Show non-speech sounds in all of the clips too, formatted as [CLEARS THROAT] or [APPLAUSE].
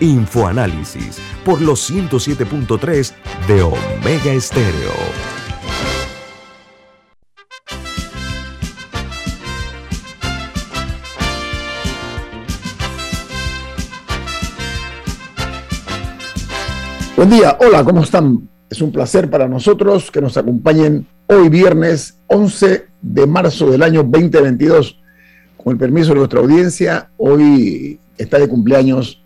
Infoanálisis por los 107.3 de Omega Estéreo. Buen día, hola, ¿cómo están? Es un placer para nosotros que nos acompañen hoy viernes 11 de marzo del año 2022. Con el permiso de nuestra audiencia, hoy está de cumpleaños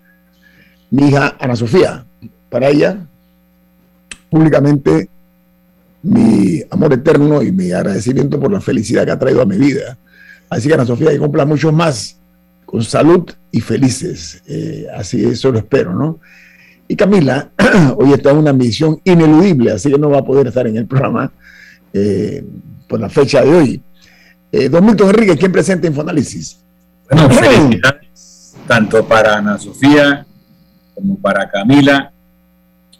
mi hija Ana Sofía. Para ella, públicamente, mi amor eterno y mi agradecimiento por la felicidad que ha traído a mi vida. Así que Ana Sofía, que cumpla muchos más, con salud y felices. Eh, así eso lo espero, ¿no? Y Camila, [CLEARS THROAT] hoy está en una misión ineludible, así que no va a poder estar en el programa eh, por la fecha de hoy. Eh, don Milton Enrique, ¿quién presenta Infoanálisis? Bueno, felicidades tanto para Ana Sofía como para Camila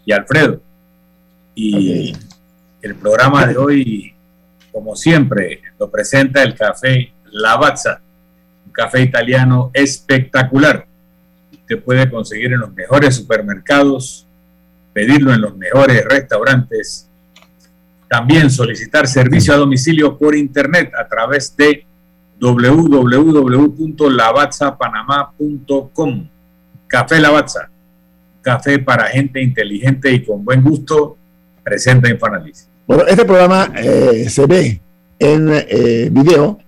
y Alfredo. Y el programa de hoy, como siempre, lo presenta el café Lavazza, un café italiano espectacular. Usted puede conseguir en los mejores supermercados, pedirlo en los mejores restaurantes, también solicitar servicio a domicilio por internet a través de www.lavazzapanamá.com. Café Lavazza café para gente inteligente y con buen gusto, presenta Infoanálisis. Bueno, este programa eh, se ve en eh, video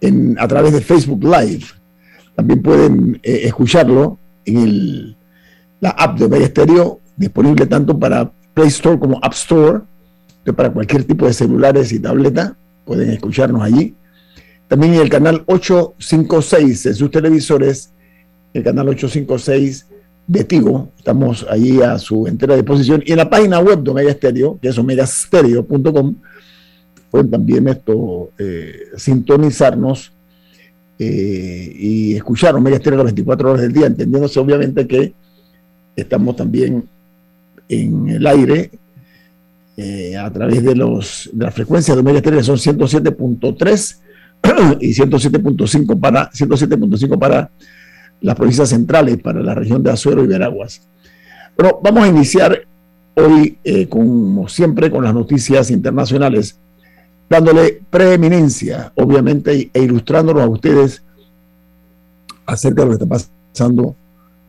en, a través de Facebook Live. También pueden eh, escucharlo en el, la app de Omega Stereo, disponible tanto para Play Store como App Store, para cualquier tipo de celulares y tableta, pueden escucharnos allí. También en el canal 856 en sus televisores, el canal 856 de Tigo. Estamos ahí a su entera disposición. Y en la página web de Omega Stereo, que es omegastereo.com, pueden también esto, eh, sintonizarnos eh, y escuchar Omega Stereo las 24 horas del día, entendiéndose obviamente que estamos también en el aire eh, a través de, los, de las frecuencias de Omega Stereo, que son 107.3 [CLEARS THROAT] y 107.5 para 107.5 para las provincias centrales para la región de Azuero y Veraguas. Pero vamos a iniciar hoy, eh, como siempre, con las noticias internacionales, dándole preeminencia, obviamente, e ilustrándonos a ustedes acerca de lo que está pasando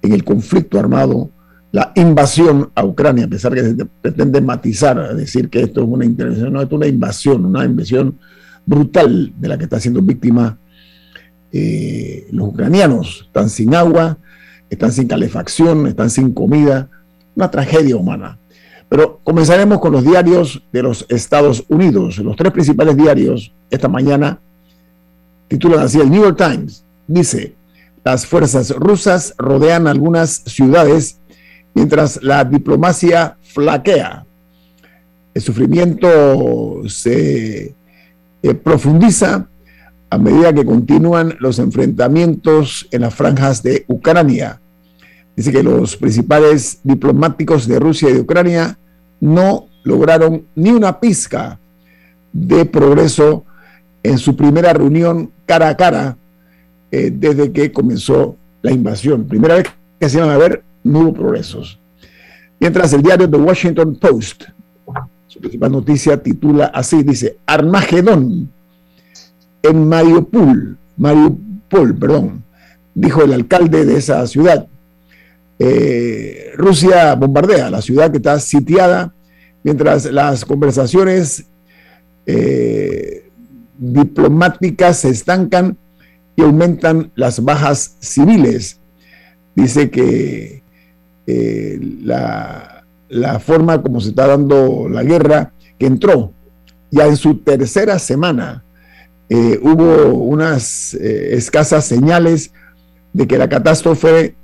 en el conflicto armado, la invasión a Ucrania, a pesar que se pretende matizar, decir que esto es una intervención, no, es una invasión, una invasión brutal de la que está siendo víctima eh, los ucranianos están sin agua, están sin calefacción, están sin comida, una tragedia humana. Pero comenzaremos con los diarios de los Estados Unidos. Los tres principales diarios esta mañana titulan así, el New York Times dice, las fuerzas rusas rodean algunas ciudades mientras la diplomacia flaquea. El sufrimiento se eh, profundiza a medida que continúan los enfrentamientos en las franjas de Ucrania. Dice que los principales diplomáticos de Rusia y de Ucrania no lograron ni una pizca de progreso en su primera reunión cara a cara eh, desde que comenzó la invasión. Primera vez que se iban a ver, no hubo progresos. Mientras el diario The Washington Post, su principal noticia titula así, dice, Armagedón en Mariupol, Mariupol, perdón, dijo el alcalde de esa ciudad. Eh, Rusia bombardea la ciudad que está sitiada mientras las conversaciones eh, diplomáticas se estancan y aumentan las bajas civiles. Dice que eh, la, la forma como se está dando la guerra, que entró ya en su tercera semana, eh, hubo unas eh, escasas señales de que la catástrofe,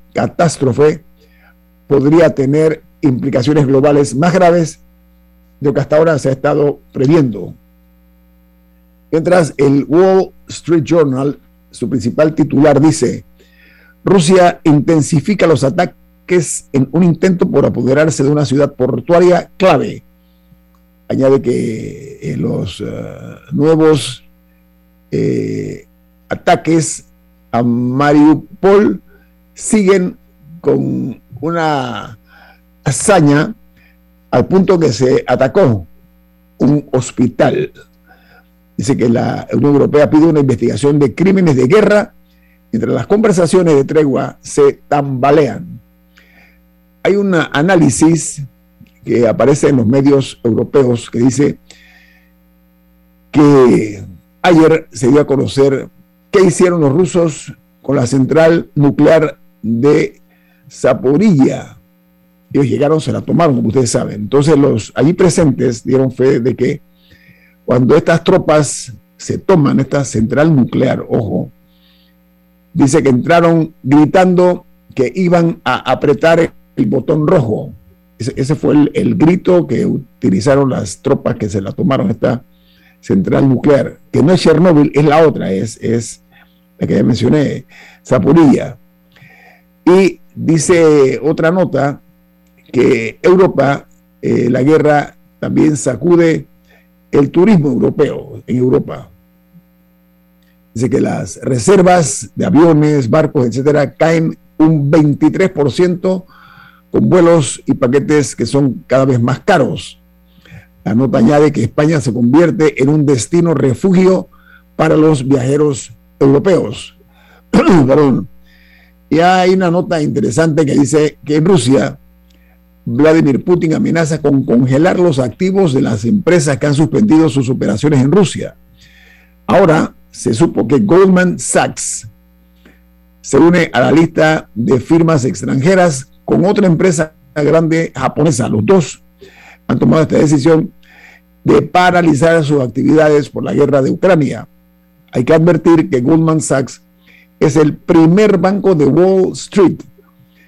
podría tener implicaciones globales más graves de lo que hasta ahora se ha estado previendo. Mientras el Wall Street Journal, su principal titular, dice, Rusia intensifica los ataques en un intento por apoderarse de una ciudad portuaria clave. Añade que eh, los eh, nuevos eh, ataques a Mariupol siguen con una hazaña al punto que se atacó un hospital. Dice que la Unión Europea pide una investigación de crímenes de guerra mientras las conversaciones de tregua se tambalean. Hay un análisis que aparece en los medios europeos que dice que ayer se dio a conocer qué hicieron los rusos con la central nuclear de Zaporilla. Ellos llegaron, se la tomaron, como ustedes saben. Entonces los allí presentes dieron fe de que cuando estas tropas se toman esta central nuclear, ojo, dice que entraron gritando que iban a apretar el botón rojo. Ese, fue el, grito que utilizaron las tropas que se la tomaron esta central nuclear, que no es Chernóbil, es la otra, es, es la que ya mencioné, Zapurilla. Y dice otra nota que Europa, eh, la guerra también sacude el turismo europeo en Europa. Dice que las reservas de aviones, barcos, etcétera, caen un 23% con vuelos y paquetes que son cada vez más caros. La nota añade que España se convierte en un destino refugio para los viajeros europeos. [CLEARS THROAT] Perdón. Y hay una nota interesante que dice que en Rusia Vladimir Putin amenaza con congelar los activos de las empresas que han suspendido sus operaciones en Rusia. Ahora se supo que Goldman Sachs se une a la lista de firmas extranjeras con otra empresa grande japonesa. Los dos han tomado esta decisión de paralizar sus actividades por la guerra de Ucrania. Hay que advertir que Goldman Sachs es el primer banco de Wall Street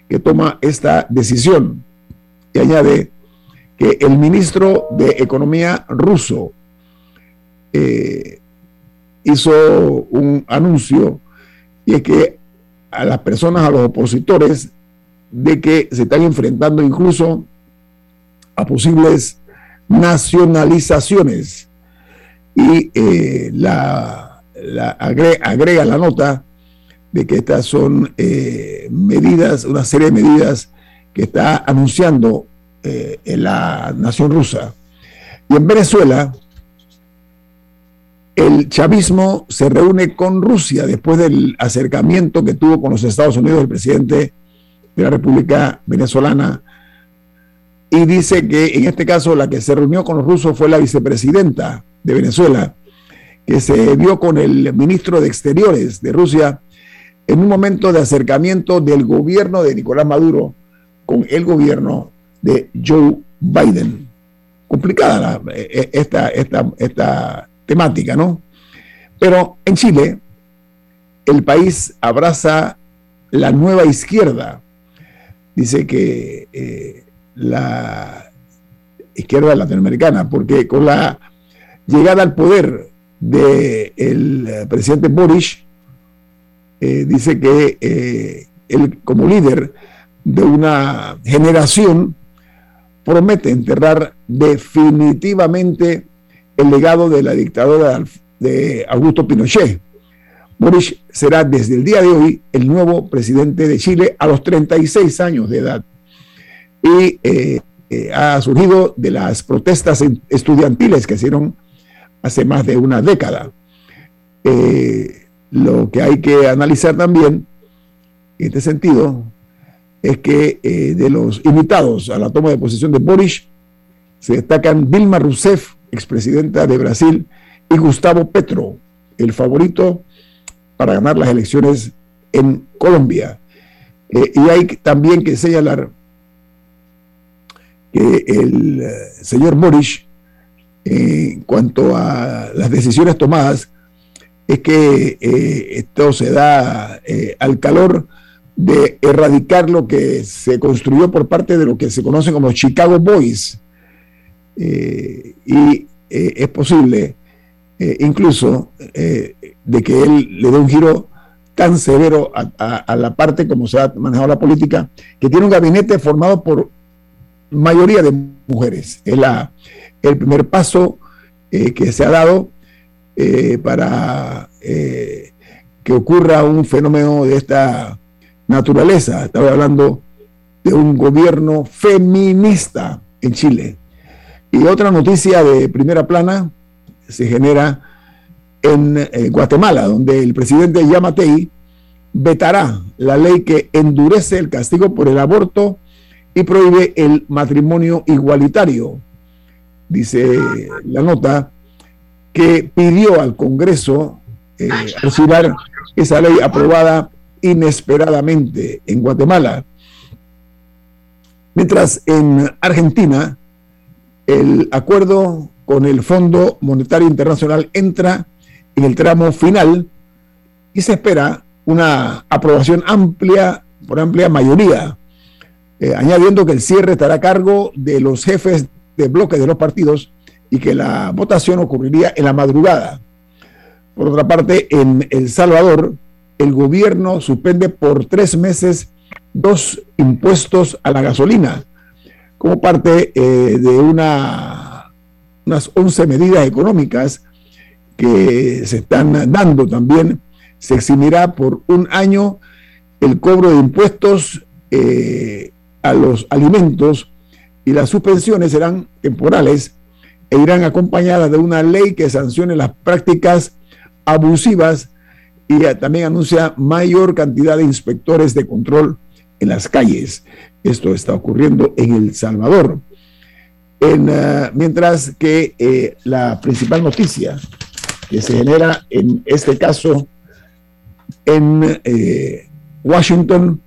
que toma esta decisión añade que el ministro de Economía ruso eh, hizo un anuncio y es que a las personas, a los opositores, de que se están enfrentando incluso a posibles nacionalizaciones. Y eh, la, agrega, la nota de que estas son eh, medidas, una serie de medidas que está anunciando eh, la nación rusa. Y en Venezuela, el chavismo se reúne con Rusia después del acercamiento que tuvo con los Estados Unidos el presidente de la República Venezolana. Y dice que en este caso la que se reunió con los rusos fue la vicepresidenta de Venezuela, que se vio con el ministro de Exteriores de Rusia en un momento de acercamiento del gobierno de Nicolás Maduro con el gobierno de Joe Biden. Complicada eh, eh, esta, esta, esta temática, ¿no? Pero en Chile, el país abraza la nueva izquierda. Dice que eh, la izquierda latinoamericana, porque con la llegada al poder del presidente Boris, dice que él como líder de una generación promete enterrar definitivamente el legado de la dictadura de Augusto Pinochet. Boris será desde el día de hoy el nuevo presidente de Chile a los 36 años de edad. Y eh, eh, ha surgido de las protestas estudiantiles que hicieron hace más de una década. Eh, lo que hay que analizar también en este sentido es que de los invitados a la toma de posesión de Boris se destacan Dilma Rousseff, expresidenta de Brasil, y Gustavo Petro, el favorito para ganar las elecciones en Colombia. Y hay también que señalar el eh, señor Boris, en cuanto a las decisiones tomadas, es que esto se da al calor de erradicar lo que se construyó por parte de lo que se conoce como Chicago Boys. Eh, y eh, es posible eh, incluso de que él le dé un giro tan severo a, la parte como se ha manejado la política, que tiene un gabinete formado por mayoría de mujeres. Es la, el primer paso que se ha dado para que ocurra un fenómeno de esta naturaleza. Estaba hablando de un gobierno feminista en Chile. Y otra noticia de primera plana se genera en eh, Guatemala, donde el presidente Yamatei vetará la ley que endurece el castigo por el aborto y prohíbe el matrimonio igualitario. Dice la nota que pidió al Congreso eh, esa ley aprobada inesperadamente en Guatemala. Mientras en Argentina el acuerdo con el Fondo Monetario Internacional entra en el tramo final y se espera una aprobación amplia, por amplia mayoría, eh, añadiendo que el cierre estará a cargo de los jefes de bloque de los partidos y que la votación ocurriría en la madrugada. Por otra parte, en El Salvador, el gobierno suspende por tres meses dos impuestos a la gasolina como parte eh, de una, unas 11 medidas económicas que se están dando también. Se eximirá por un año el cobro de impuestos eh, a los alimentos y las suspensiones serán temporales e irán acompañadas de una ley que sancione las prácticas abusivas y también anuncia mayor cantidad de inspectores de control en las calles. Esto está ocurriendo en El Salvador. Eh, mientras que eh, la principal noticia que se genera en este caso en eh, Washington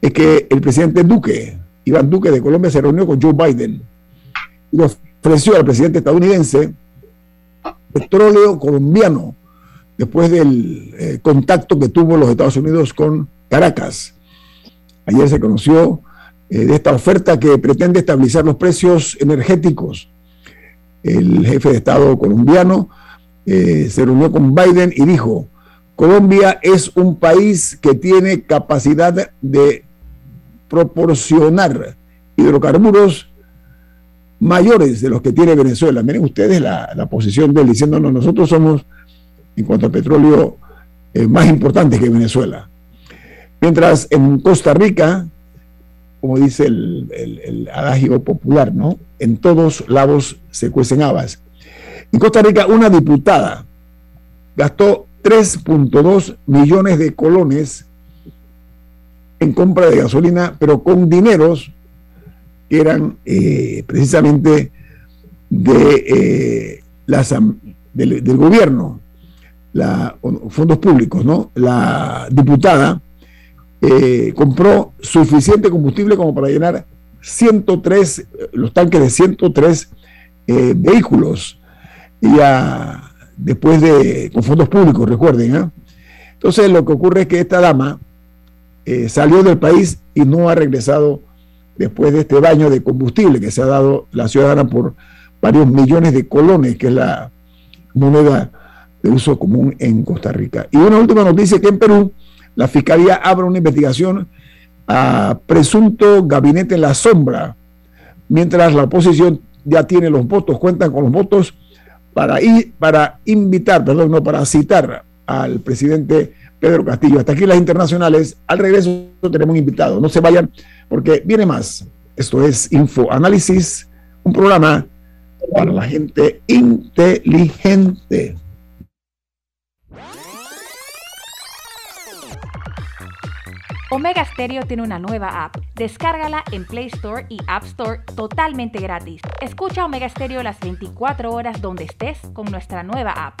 es que el presidente Duque, Iván Duque de Colombia, se reunió con Joe Biden y ofreció al presidente estadounidense petróleo colombiano después del eh, contacto que tuvo los Estados Unidos con Caracas. Ayer se conoció eh, de esta oferta que pretende estabilizar los precios energéticos. El jefe de Estado colombiano eh, se reunió con Biden y dijo, Colombia es un país que tiene capacidad de proporcionar hidrocarburos mayores de los que tiene Venezuela. Miren ustedes la, la posición de él diciéndonos, nosotros somos en cuanto al petróleo eh, más importante que Venezuela. Mientras en Costa Rica, como dice el, adagio popular, ¿no? En todos lados se cuecen habas. En Costa Rica, una diputada gastó 3.2 millones de colones en compra de gasolina, pero con dineros que eran eh, precisamente de, eh, las, del, gobierno la, fondos públicos, ¿no? La diputada eh, compró suficiente combustible como para llenar 103, los tanques de 103 eh, vehículos. Y después de, con fondos públicos, recuerden. Entonces lo que ocurre es que esta dama salió del país y no ha regresado después de este baño de combustible que se ha dado la ciudadana por varios millones de colones, que es la moneda de uso común en Costa Rica. Y una última noticia que en Perú la Fiscalía abre una investigación a presunto gabinete en la sombra, mientras la oposición ya tiene los votos, cuentan con los votos para, ir, para invitar, perdón, no, para citar al presidente Pedro Castillo. Hasta aquí las internacionales. Al regreso tenemos un invitado. No se vayan porque viene más. Esto es Info Análisis, un programa para la gente inteligente. Omega Stereo tiene una nueva app. Descárgala en Play Store y App Store totalmente gratis. Escucha Omega Stereo las 24 horas donde estés con nuestra nueva app.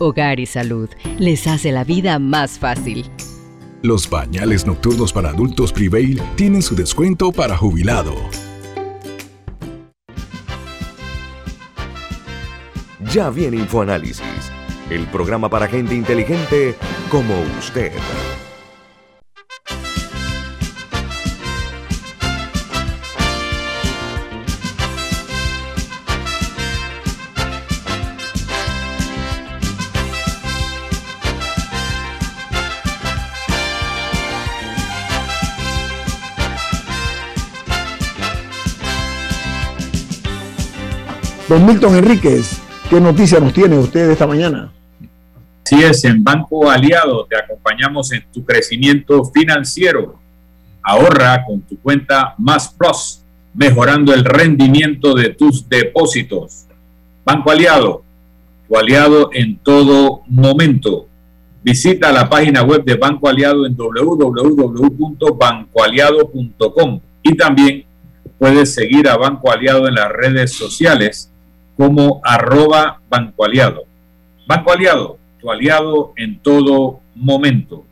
Hogar y Salud les hace la vida más fácil. Los pañales nocturnos para adultos Prevail tienen su descuento para jubilado. Ya viene InfoAnálisis, el programa para gente inteligente como usted. Don Milton Enríquez, ¿qué noticia nos tiene usted esta mañana? Sí es, en Banco Aliado te acompañamos en tu crecimiento financiero. Ahorra con tu cuenta Más Plus, mejorando el rendimiento de tus depósitos. Banco Aliado, tu aliado en todo momento. Visita la página web de Banco Aliado en www.bancoaliado.com y también puedes seguir a Banco Aliado en las redes sociales como arroba Banco Aliado. Banco Aliado, tu aliado en todo momento.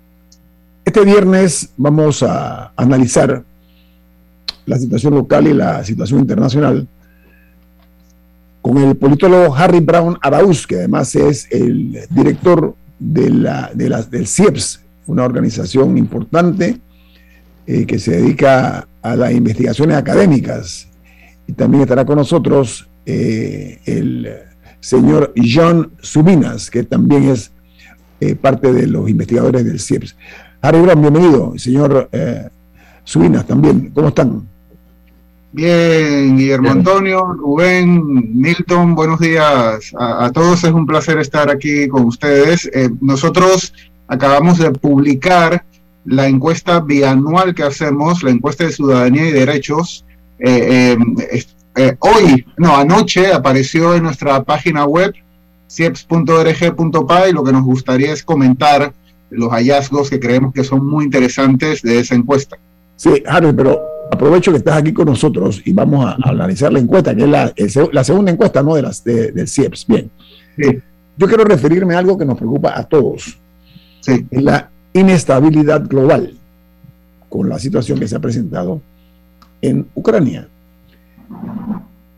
Este viernes vamos a analizar la situación local y la situación internacional con el politólogo Harry Brown Arauz, que además es el director de la, de del CIEPS, una organización importante eh, que se dedica a las investigaciones académicas. Y también estará con nosotros eh, el señor John Subinas, que también es eh, parte de los investigadores del CIEPS. Harry Brown, bienvenido. Señor eh, Subinas también. ¿Cómo están? Bien, Guillermo Antonio, Rubén, Milton, buenos días a, todos. Es un placer estar aquí con ustedes. nosotros acabamos de publicar la encuesta bianual que hacemos, la encuesta de ciudadanía y derechos. Eh, hoy, no, anoche apareció en nuestra página web cieps.org.pa y lo que nos gustaría es comentar los hallazgos que creemos que son muy interesantes de esa encuesta. Sí, Harry, pero aprovecho que estás aquí con nosotros y vamos a, analizar la encuesta, que es la, segunda encuesta ¿no? de las, del CIEPS. Bien. Yo quiero referirme a algo que nos preocupa a todos. Sí. Es la inestabilidad global con la situación que se ha presentado en Ucrania.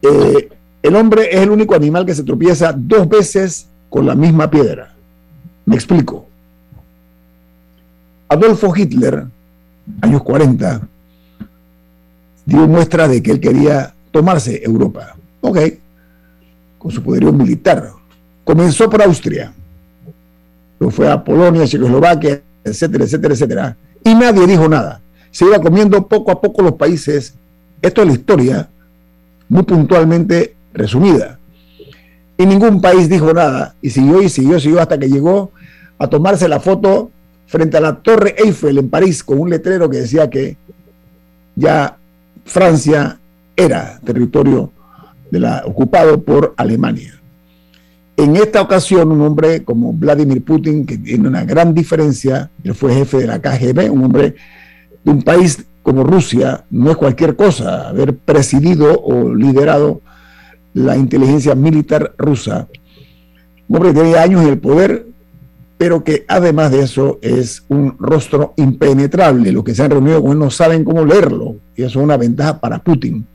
Eh, el hombre es el único animal que se tropieza dos veces con la misma piedra. Me explico. Adolfo Hitler, años 40, dio muestra de que él quería tomarse Europa. Ok, con su poderío militar. Comenzó por Austria, luego fue a Polonia, Checoslovaquia, etcétera, etcétera, etcétera. Y nadie dijo nada. Se iba comiendo poco a poco los países. Esto es la historia muy puntualmente resumida. Y ningún país dijo nada y siguió y siguió, siguió hasta que llegó a tomarse la foto frente a la Torre Eiffel en París con un letrero que decía que ya Francia era territorio de la, ocupado por Alemania. En esta ocasión, un hombre como Vladimir Putin, que tiene una gran diferencia, él fue jefe de la KGB, un hombre de un país como Rusia no es cualquier cosa, haber presidido o liderado la inteligencia militar rusa. Un hombre que tiene años en el poder, pero que además de eso es un rostro impenetrable. Los que se han reunido con él no saben cómo leerlo, y eso es una ventaja para Putin.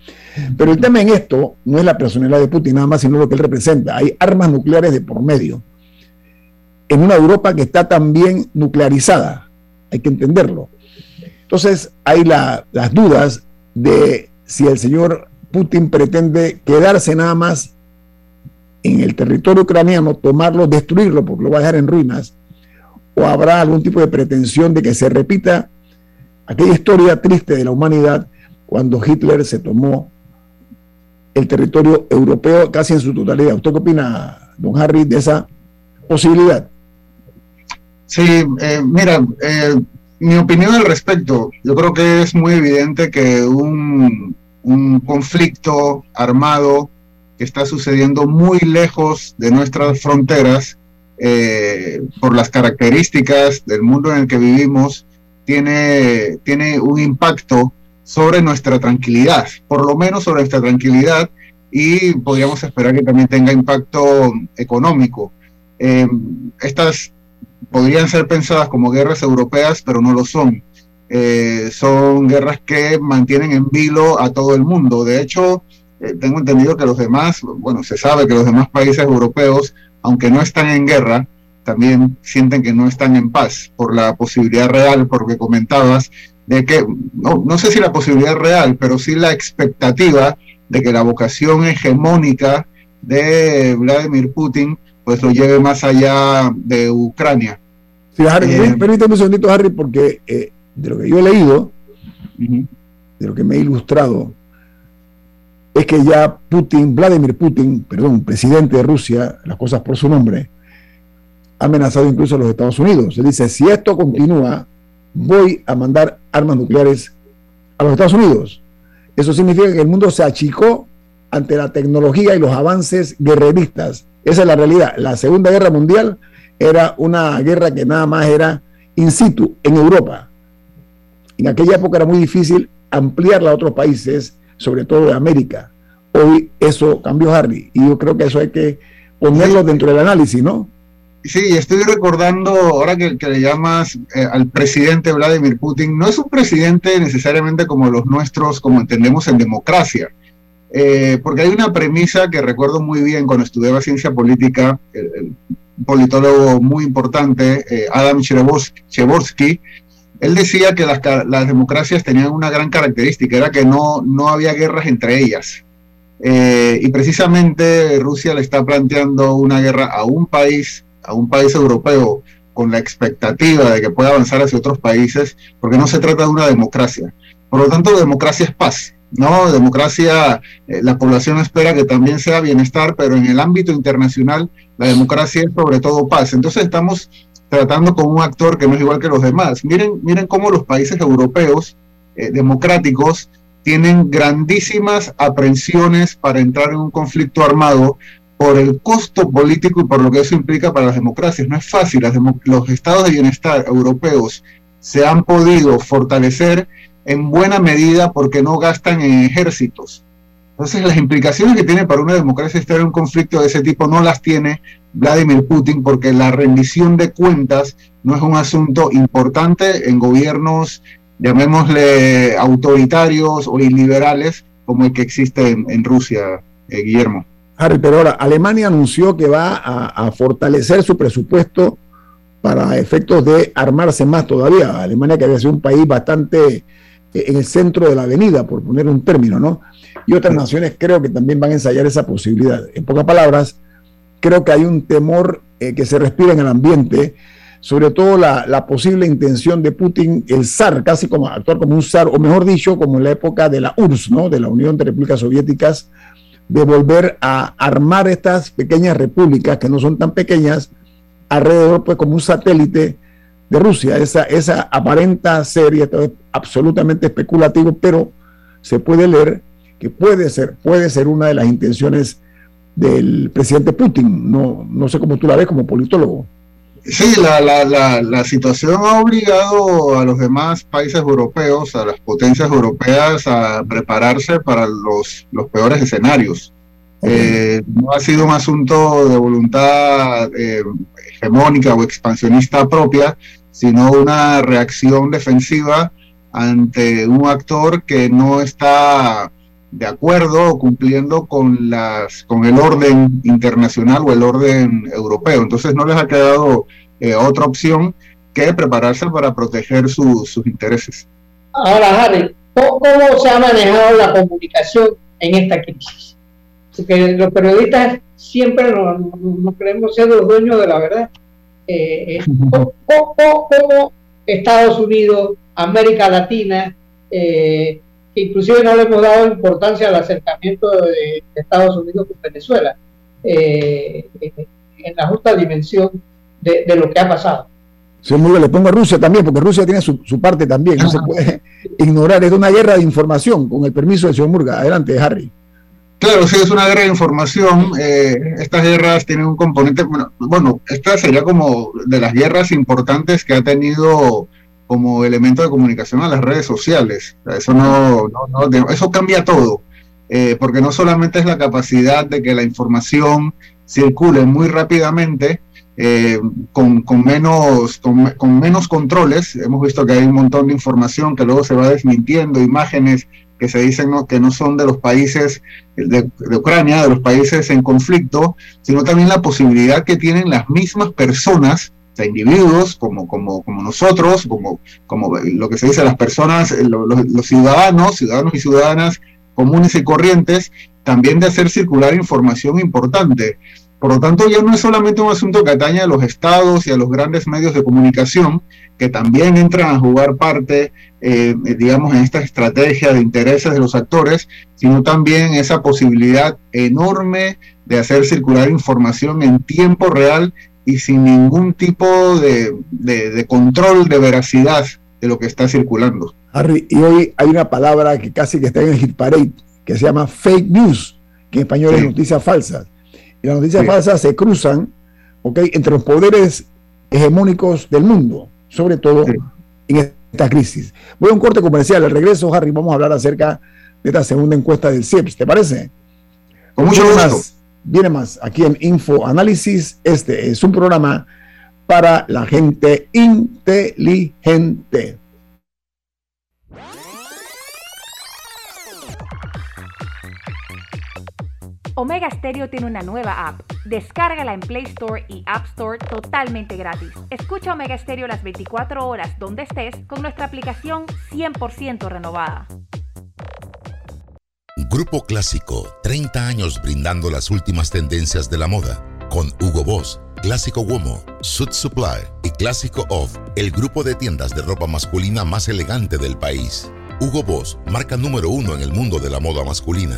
Pero el tema en esto no es la personalidad de Putin nada más, sino lo que él representa. Hay armas nucleares de por medio. En una Europa que está también nuclearizada, hay que entenderlo. Entonces hay las dudas de si el señor Putin pretende quedarse nada más en el territorio ucraniano, tomarlo, destruirlo, porque lo va a dejar en ruinas, o habrá algún tipo de pretensión de que se repita aquella historia triste de la humanidad cuando Hitler se tomó el territorio europeo casi en su totalidad. ¿Usted qué opina, don Harry, de esa posibilidad? Sí, eh, mira, eh, mi opinión al respecto, yo creo que es muy evidente que un, conflicto armado que está sucediendo muy lejos de nuestras fronteras eh, por las características del mundo en el que vivimos, tiene, tiene un impacto sobre nuestra tranquilidad, por lo menos sobre nuestra tranquilidad, y podríamos esperar que también tenga impacto económico. Eh, estas podrían ser pensadas como guerras europeas, pero no lo son. Eh, son guerras que mantienen en vilo a todo el mundo. De hecho, eh, tengo entendido que los demás, bueno, se sabe que los demás países europeos, aunque no están en guerra, también sienten que no están en paz por la posibilidad real, porque comentabas, de que, no, no sé si la posibilidad real, pero sí la expectativa de que la vocación hegemónica de Vladimir Putin pues lo lleve más allá de Ucrania. Sí, Harry, eh, permítame un segundito, Harry, porque eh, de lo que yo he leído, de lo que me he ilustrado, es que ya Putin, Vladimir Putin, perdón, presidente de Rusia, las cosas por su nombre, ha amenazado incluso a los Estados Unidos. Él dice, si esto continúa, voy a mandar armas nucleares a los Estados Unidos. Eso significa que el mundo se achicó ante la tecnología y los avances guerreristas. Esa es la realidad. La Segunda Guerra Mundial era una guerra que nada más era in situ en Europa. En aquella época era muy difícil ampliarla a otros países, sobre todo de América. Hoy eso cambió, Harry, y yo creo que eso hay que ponerlo dentro del análisis, ¿no? Sí, estoy recordando, ahora que, le llamas eh, al presidente Vladimir Putin, no es un presidente necesariamente como los nuestros, como entendemos en democracia, eh, porque hay una premisa que recuerdo muy bien cuando estudiaba ciencia política, un politólogo muy importante, eh, Adam Chevorsky, él decía que las, las, democracias tenían una gran característica, era que no, no había guerras entre ellas. y precisamente Rusia le está planteando una guerra a un país a un país europeo con la expectativa de que pueda avanzar hacia otros países, porque no se trata de una democracia. Por lo tanto, democracia es paz, ¿no? Democracia, eh, la población espera que también sea bienestar, pero en el ámbito internacional, la democracia es sobre todo paz. Entonces estamos tratando con un actor que no es igual que los demás. Miren, miren cómo los países europeos eh, democráticos tienen grandísimas aprensiones para entrar en un conflicto armado por el costo político y por lo que eso implica para las democracias. No es fácil, los estados de bienestar europeos se han podido fortalecer en buena medida porque no gastan en ejércitos. Entonces las implicaciones que tiene para una democracia estar en un conflicto de ese tipo no las tiene Vladimir Putin porque la rendición de cuentas no es un asunto importante en gobiernos, llamémosle autoritarios o iliberales como el que existe en, Rusia, eh, Guillermo. Harry, pero ahora Alemania anunció que va a, fortalecer su presupuesto para efectos de armarse más todavía. Alemania que había sido un país bastante en el centro de la avenida, por poner un término, ¿no? Y otras naciones creo que también van a ensayar esa posibilidad. En pocas palabras, creo que hay un temor eh, que se respira en el ambiente, sobre todo la, la, posible intención de Putin, el zar, casi como actuar como un zar, o mejor dicho, como en la época de la URSS, ¿no? De la Unión de Repúblicas Soviéticas, de volver a armar estas pequeñas repúblicas que no son tan pequeñas alrededor, pues como un satélite de Rusia. Esa, esa aparenta serie, esto es absolutamente especulativo, pero se puede leer que puede ser, puede ser una de las intenciones del presidente Putin. No, no sé cómo tú la ves como politólogo. Sí, la, la, la, la, situación ha obligado a los demás países europeos, a las potencias europeas, a prepararse para los, los peores escenarios. Eh, no ha sido un asunto de voluntad eh, hegemónica o expansionista propia, sino una reacción defensiva ante un actor que no está de acuerdo o cumpliendo con las con el orden internacional o el orden europeo. Entonces no les ha quedado eh, otra opción que prepararse para proteger sus intereses. Ahora, Harry, ¿cómo, se ha manejado la comunicación en esta crisis? Porque los periodistas siempre nos, creemos ser los dueños de la verdad. Eh, eh ¿cómo, Estados Unidos, América Latina, eh, inclusive no le hemos dado importancia al acercamiento de, Estados Unidos con Venezuela, eh, en la justa dimensión de, lo que ha pasado. Señor le pongo a Rusia también, porque Rusia tiene su, parte también, no se puede ignorar. Es una guerra de información, con el permiso del señor Murga. Adelante, Harry. Claro, sí, es una guerra de información. Eh, estas guerras tienen un componente, bueno, bueno, esta sería como de las guerras importantes que ha tenido como elemento de comunicación a las redes sociales. Eso no, no, eso cambia todo, eh, porque no solamente es la capacidad de que la información circule muy rápidamente, eh, con, con, menos, con, menos controles. Hemos visto que hay un montón de información que luego se va desmintiendo, imágenes que se dicen que no son de los países de, Ucrania, de los países en conflicto, sino también la posibilidad que tienen las mismas personas, o sea, individuos como, como, como nosotros, como, como lo que se dice las personas, eh, los, los ciudadanos, ciudadanos y ciudadanas comunes y corrientes, también de hacer circular información importante. Por lo tanto, ya no es solamente un asunto que atañe a los estados y a los grandes medios de comunicación, que también entran a jugar parte, eh, digamos, en esta estrategia de intereses de los actores, sino también esa posibilidad enorme de hacer circular información en tiempo real y sin ningún tipo de, de control de veracidad de lo que está circulando. Harry, y hoy hay una palabra que casi que está en el hit parade, que se llama fake news, que en español es noticia falsa y las noticias falsas se cruzan entre los poderes hegemónicos del mundo, sobre todo en esta crisis. Voy a un corte comercial. Al regreso, Harry, vamos a hablar acerca de esta segunda encuesta del CIEPS. ¿Te parece? Con mucho Más, viene más aquí en Info Análisis. Este es un programa para la gente inteligente. Omega Stereo tiene una nueva app. Descárgala en Play Store y App Store totalmente gratis. Escucha Omega Stereo las 24 horas donde estés con nuestra aplicación 100% renovada. Grupo Clásico, 30 años brindando las últimas tendencias de la moda. Con Hugo Boss, Clásico Womo, Suit Supply y Clásico Off, el grupo de tiendas de ropa masculina más elegante del país. Hugo Boss, marca número uno en el mundo de la moda masculina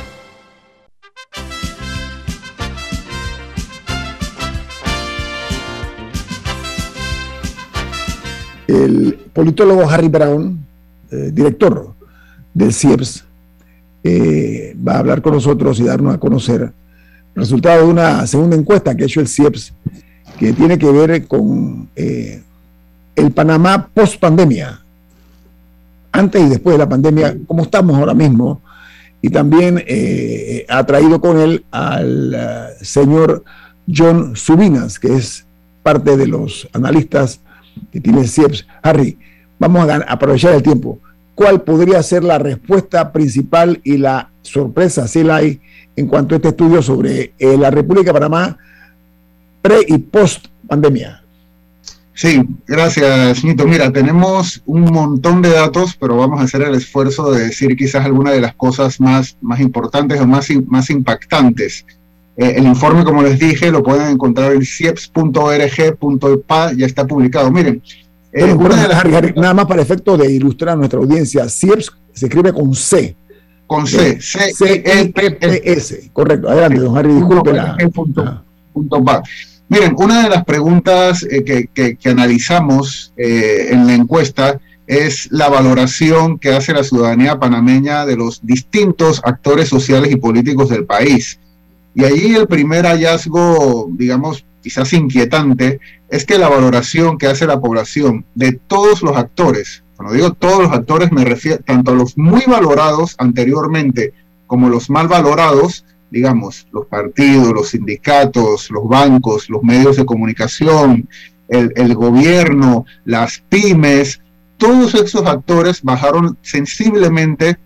El politólogo Harry Brown, eh, director del CIEPS, eh, va a hablar con nosotros y darnos a conocer el resultado de una segunda encuesta que ha hecho el CIEPS, que tiene que ver con eh, el Panamá post pandemia, antes y después de la pandemia, como estamos ahora mismo, y también ha traído con él al señor John Subinas, que es parte de los analistas que tiene CIEPS. Harry, vamos a aprovechar el tiempo. ¿Cuál podría ser la respuesta principal y la sorpresa, si la hay, en cuanto a este estudio sobre eh, la República de Panamá pre y post pandemia? Sí, gracias, Nito. Mira, tenemos un montón de datos, pero vamos a hacer el esfuerzo de decir quizás algunas de las cosas más, más importantes o más, más impactantes. Eh, el informe, como les dije, lo pueden encontrar en cieps.org.pa, ya está publicado. Miren, eh, nada más para efecto de ilustrar a nuestra audiencia, CIEPS se escribe con C. Con C, C, C E P S. Correcto, adelante, don Harry, disculpe Miren, una de las preguntas eh, que, que, analizamos en la encuesta es la valoración que hace la ciudadanía panameña de los distintos actores sociales y políticos del país. Y allí el primer hallazgo, digamos, quizás inquietante, es que la valoración que hace la población de todos los actores, cuando digo todos los actores me refiero tanto a los muy valorados anteriormente como los mal valorados, digamos, los partidos, los sindicatos, los bancos, los medios de comunicación, el, el gobierno, las pymes, todos esos actores bajaron sensiblemente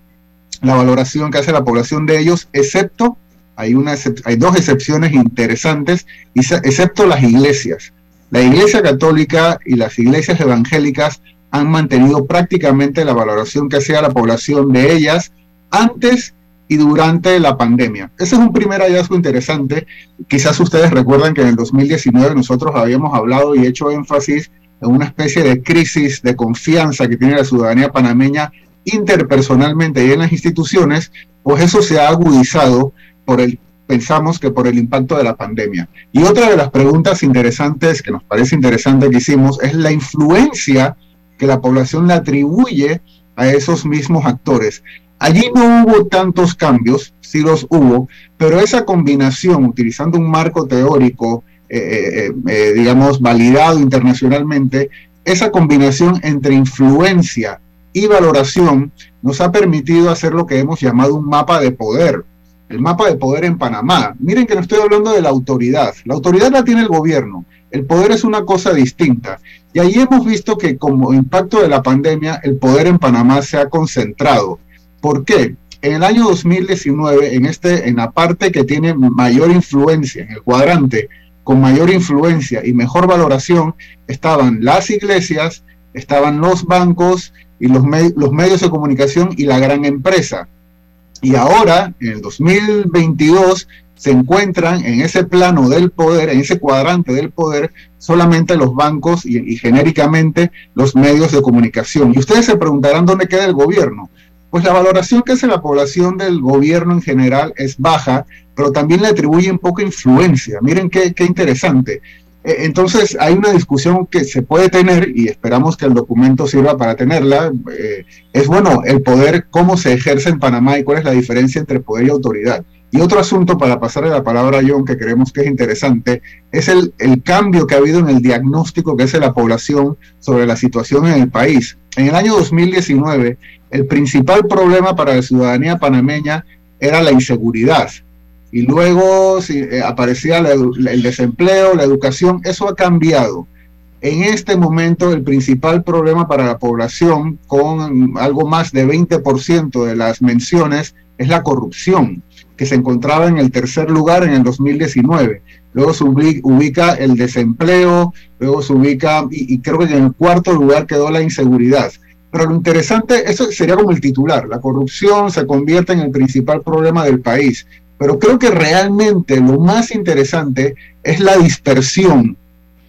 la valoración que hace la población de ellos, excepto, hay, una, hay dos excepciones interesantes, excepto las iglesias. La Iglesia Católica y las iglesias evangélicas han mantenido prácticamente la valoración que hacía la población de ellas antes y durante la pandemia. Ese es un primer hallazgo interesante. Quizás ustedes recuerdan que en el 2019 nosotros habíamos hablado y hecho énfasis en una especie de crisis de confianza que tiene la ciudadanía panameña interpersonalmente y en las instituciones, pues eso se ha agudizado por el, pensamos que por el impacto de la pandemia. Y otra de las preguntas interesantes que nos parece interesante que hicimos es la influencia que la población le atribuye a esos mismos actores. Allí no hubo tantos cambios, sí los hubo, pero esa combinación, utilizando un marco teórico eh, eh, eh, digamos, validado internacionalmente, esa combinación entre influencia y valoración nos ha permitido hacer lo que hemos llamado un mapa de poder. El mapa de poder en Panamá. Miren que no estoy hablando de la autoridad. La autoridad la tiene el gobierno. El poder es una cosa distinta. Y ahí hemos visto que como impacto de la pandemia, el poder en Panamá se ha concentrado. ¿Por qué? En el año 2019, en, este, en la parte que tiene mayor influencia, en el cuadrante con mayor influencia y mejor valoración estaban las iglesias, estaban los bancos y los, los medios de comunicación y la gran empresa. Y ahora, en el 2022, se encuentran en ese plano del poder, en ese cuadrante del poder, solamente los bancos y, genéricamente los medios de comunicación. Y ustedes se preguntarán dónde queda el gobierno. Pues la valoración que hace la población del gobierno en general es baja, pero también le atribuyen poca influencia. Miren qué, qué interesante. E, entonces hay una discusión que se puede tener y esperamos que el documento sirva para tenerla. Eh, es bueno el poder, cómo se ejerce en Panamá y cuál es la diferencia entre poder y autoridad. Y otro asunto para pasarle la palabra a John que creemos que es interesante es el, el cambio que ha habido en el diagnóstico que hace la población sobre la situación en el país. En el año 2019, el principal problema para la ciudadanía panameña era la inseguridad y luego si, eh, aparecía el desempleo, la educación, eso ha cambiado. En este momento el principal problema para la población, con algo más de 20% de las menciones, es la corrupción, que se encontraba en el tercer lugar en el 2019. Luego se ubica el desempleo, luego se ubica, y, y creo que en el cuarto lugar quedó la inseguridad. Pero lo interesante, eso sería como el titular, la corrupción se convierte en el principal problema del país. Pero creo que realmente lo más interesante es la dispersión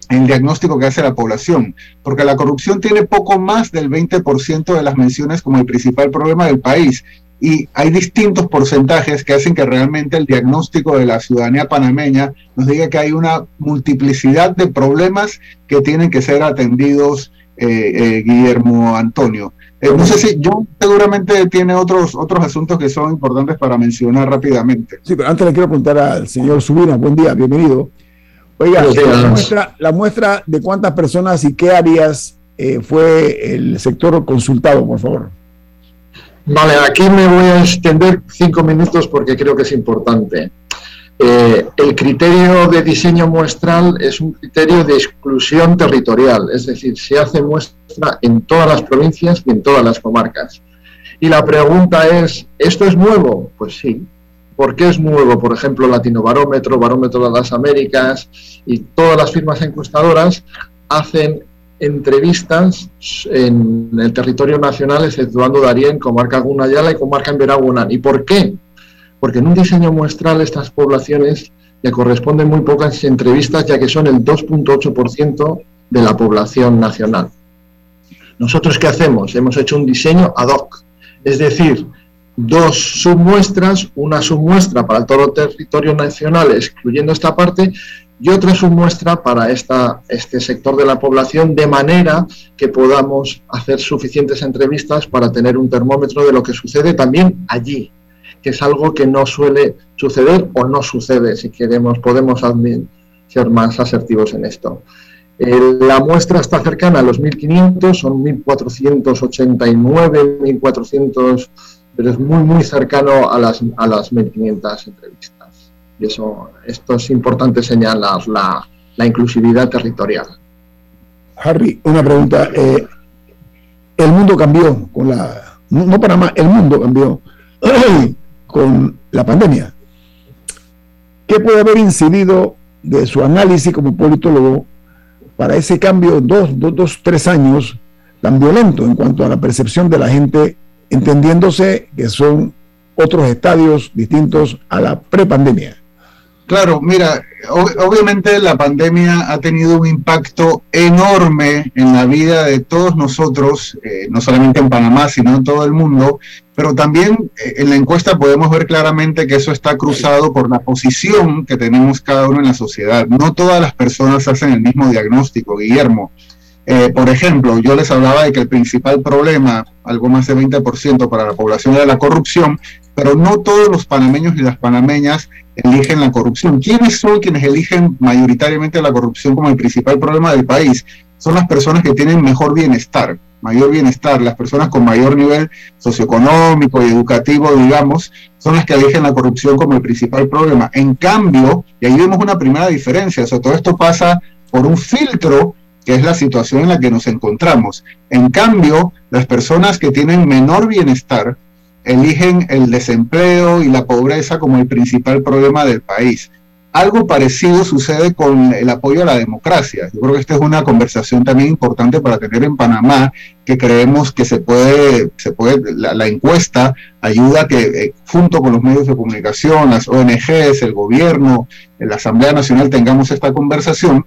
el diagnóstico que hace la población, porque la corrupción tiene poco más del 20% de las menciones como el principal problema del país. Y hay distintos porcentajes que hacen que realmente el diagnóstico de la ciudadanía panameña nos diga que hay una multiplicidad de problemas que tienen que ser atendidos, eh, eh, Guillermo Antonio. Eh, no sé si John seguramente tiene otros, otros asuntos que son importantes para mencionar rápidamente. Sí, pero antes le quiero preguntar al señor Subina, buen día, bienvenido. Oiga, la muestra, la muestra de cuántas personas y qué áreas eh, fue el sector consultado, por favor. Vale, aquí me voy a extender cinco minutos porque creo que es importante. Eh, el criterio de diseño muestral es un criterio de exclusión territorial, es decir, se hace muestra en todas las provincias y en todas las comarcas. Y la pregunta es, ¿esto es nuevo? Pues sí. ¿Por qué es nuevo? Por ejemplo, Latinobarómetro, Barómetro de las Américas y todas las firmas encuestadoras hacen entrevistas en el territorio nacional, exceptuando Darien, comarca Gunayala y comarca en Veragunán. ¿Y por qué? Porque en un diseño muestral estas poblaciones le corresponden muy pocas entrevistas, ya que son el 2.8% de la población nacional. ¿Nosotros qué hacemos? Hemos hecho un diseño ad hoc, es decir, dos submuestras, una submuestra para todo el territorio nacional, excluyendo esta parte, y otra submuestra para esta, este sector de la población, de manera que podamos hacer suficientes entrevistas para tener un termómetro de lo que sucede también allí, que es algo que no suele suceder o no sucede, si queremos, podemos ser más asertivos en esto. la muestra está cercana a los 1.500, son 1.489, 1.400 pero es muy, muy cercano a las, a las 1.500 entrevistas. Y eso, esto es importante señalar, la, la inclusividad territorial. Harry, una pregunta. Eh, el mundo cambió con la, no Panamá, el mundo cambió [CLEARS THROAT] con la pandemia. ¿Qué puede haber incidido de su análisis como politólogo para ese cambio dos, dos, dos, tres años tan violento en cuanto a la percepción de la gente entendiéndose que son otros estadios distintos a la prepandemia. Claro, mira, obviamente la pandemia ha tenido un impacto enorme en la vida de todos nosotros, eh, no solamente en Panamá, sino en todo el mundo, pero también eh, en la encuesta podemos ver claramente que eso está cruzado por la posición que tenemos cada uno en la sociedad. No todas las personas hacen el mismo diagnóstico, Guillermo. Eh, por ejemplo, yo les hablaba de que el principal problema, algo más de 20% para la población, era la corrupción, pero no todos los panameños y las panameñas eligen la corrupción. ¿Quiénes son quienes eligen mayoritariamente la corrupción como el principal problema del país? Son las personas que tienen mejor bienestar, mayor bienestar, las personas con mayor nivel socioeconómico y educativo, digamos, son las que eligen la corrupción como el principal problema. En cambio, y ahí vemos una primera diferencia, o todo esto pasa por un filtro que es la situación en la que nos encontramos. En cambio, las personas que tienen menor bienestar eligen el desempleo y la pobreza como el principal problema del país. Algo parecido sucede con el apoyo a la democracia. Yo creo que esta es una conversación también importante para tener en Panamá, que creemos que se puede, se puede la, encuesta ayuda que eh, junto con los medios de comunicación, las ONGs, el gobierno, la Asamblea Nacional tengamos esta conversación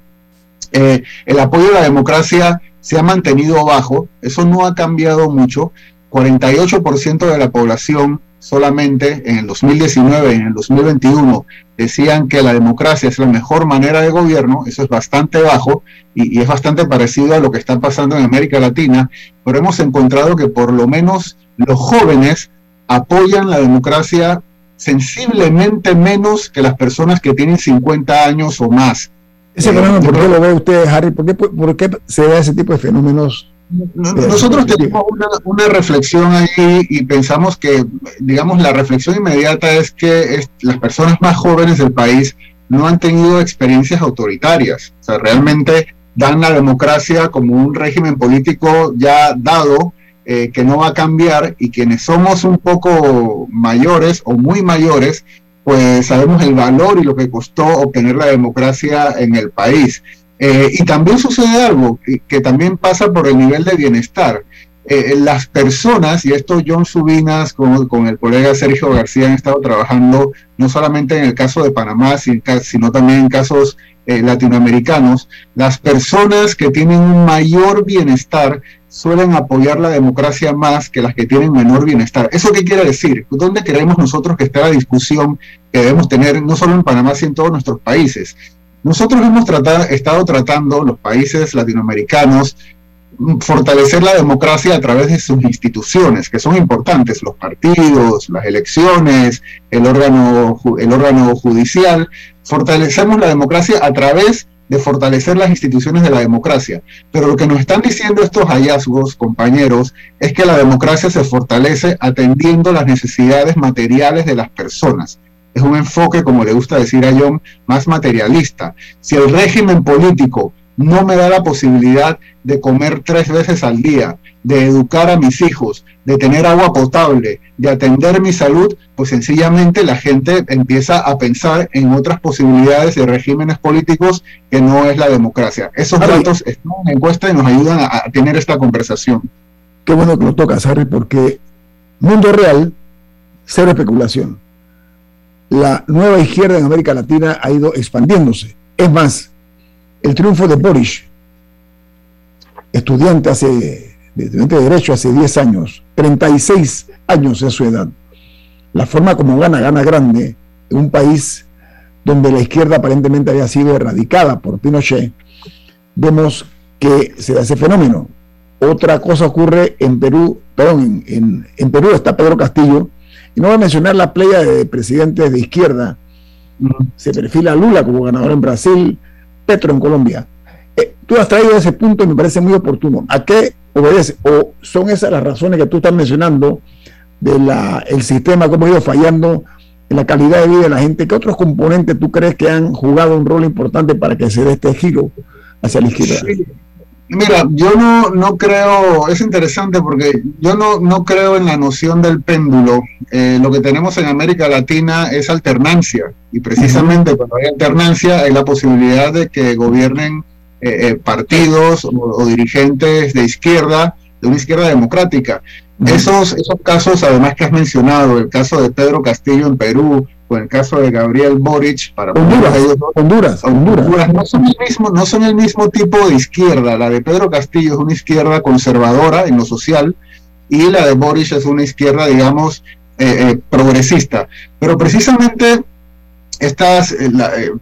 eh, el apoyo a la democracia se ha mantenido bajo, eso no ha cambiado mucho. 48% de la población solamente en el 2019 y en el 2021 decían que la democracia es la mejor manera de gobierno, eso es bastante bajo y, y, es bastante parecido a lo que está pasando en América Latina, pero hemos encontrado que por lo menos los jóvenes apoyan la democracia sensiblemente menos que las personas que tienen 50 años o más. Ese fenómeno, ¿por qué lo ve usted, Harry? ¿Por qué, se da ese tipo de fenómenos? Nosotros tenemos una, reflexión ahí y pensamos que, digamos, la reflexión inmediata es que las personas más jóvenes del país no han tenido experiencias autoritarias. O sea, realmente dan la democracia como un régimen político ya dado eh, que no va a cambiar y quienes somos un poco mayores o muy mayores, pues sabemos el valor y lo que costó obtener la democracia en el país. Eh, y también sucede algo que, también pasa por el nivel de bienestar. Eh, las personas, y esto John Subinas con, con, el colega Sergio García han estado trabajando no solamente en el caso de Panamá, sino también en casos eh, latinoamericanos, las personas que tienen un mayor bienestar suelen apoyar la democracia más que las que tienen menor bienestar. ¿Eso qué quiere decir? ¿Dónde queremos nosotros que esté la discusión que debemos tener no solo en Panamá, sino en todos nuestros países? Nosotros hemos tratado, estado tratando, los países latinoamericanos, fortalecer la democracia a través de sus instituciones, que son importantes, los partidos, las elecciones, el órgano, el órgano judicial. Fortalecemos la democracia a través de fortalecer las instituciones de la democracia. Pero lo que nos están diciendo estos hallazgos, compañeros, es que la democracia se fortalece atendiendo las necesidades materiales de las personas. Es un enfoque, como le gusta decir a John, más materialista. Si el régimen político no me da la posibilidad de comer tres veces al día, de educar a mis hijos, de tener agua potable, de atender mi salud, pues sencillamente la gente empieza a pensar en otras posibilidades de regímenes políticos que no es la democracia. Esos datos están en encuesta y nos ayudan a, tener esta conversación. Qué bueno que lo tocas, Harry, porque mundo real, cero especulación. La nueva izquierda en América Latina ha ido expandiéndose. Es más, el triunfo de Boris, estudiante hace, estudiante de Derecho hace 10 años, 36 años es su edad, la forma como gana, gana grande, en un país donde la izquierda aparentemente había sido erradicada por Pinochet, vemos que se da ese fenómeno. Otra cosa ocurre en Perú, perdón, en, en Perú está Pedro Castillo, y no voy a mencionar la playa de presidentes de izquierda, se perfila Lula como ganador en Brasil, Petro en Colombia. Eh, tú has traído ese punto y me parece muy oportuno. ¿A qué obedece? ¿O son esas las razones que tú estás mencionando del el sistema, cómo ha ido fallando en la calidad de vida de la gente? ¿Qué otros componentes tú crees que han jugado un rol importante para que se dé este giro hacia la izquierda? Mira, yo no, no creo, es interesante porque yo no, no creo en la noción del péndulo. Eh, lo que tenemos en América Latina es alternancia y precisamente cuando hay alternancia hay la posibilidad de que gobiernen eh, eh, partidos o, dirigentes de izquierda, de una izquierda democrática. Esos, esos casos, además que has mencionado, el caso de Pedro Castillo en Perú, o el caso de Gabriel Boric para Honduras, Honduras, Honduras, no son el mismo no son el mismo tipo de izquierda. La de Pedro Castillo es una izquierda conservadora en lo social y la de Boric es una izquierda digamos eh, eh, progresista. Pero precisamente estas eh,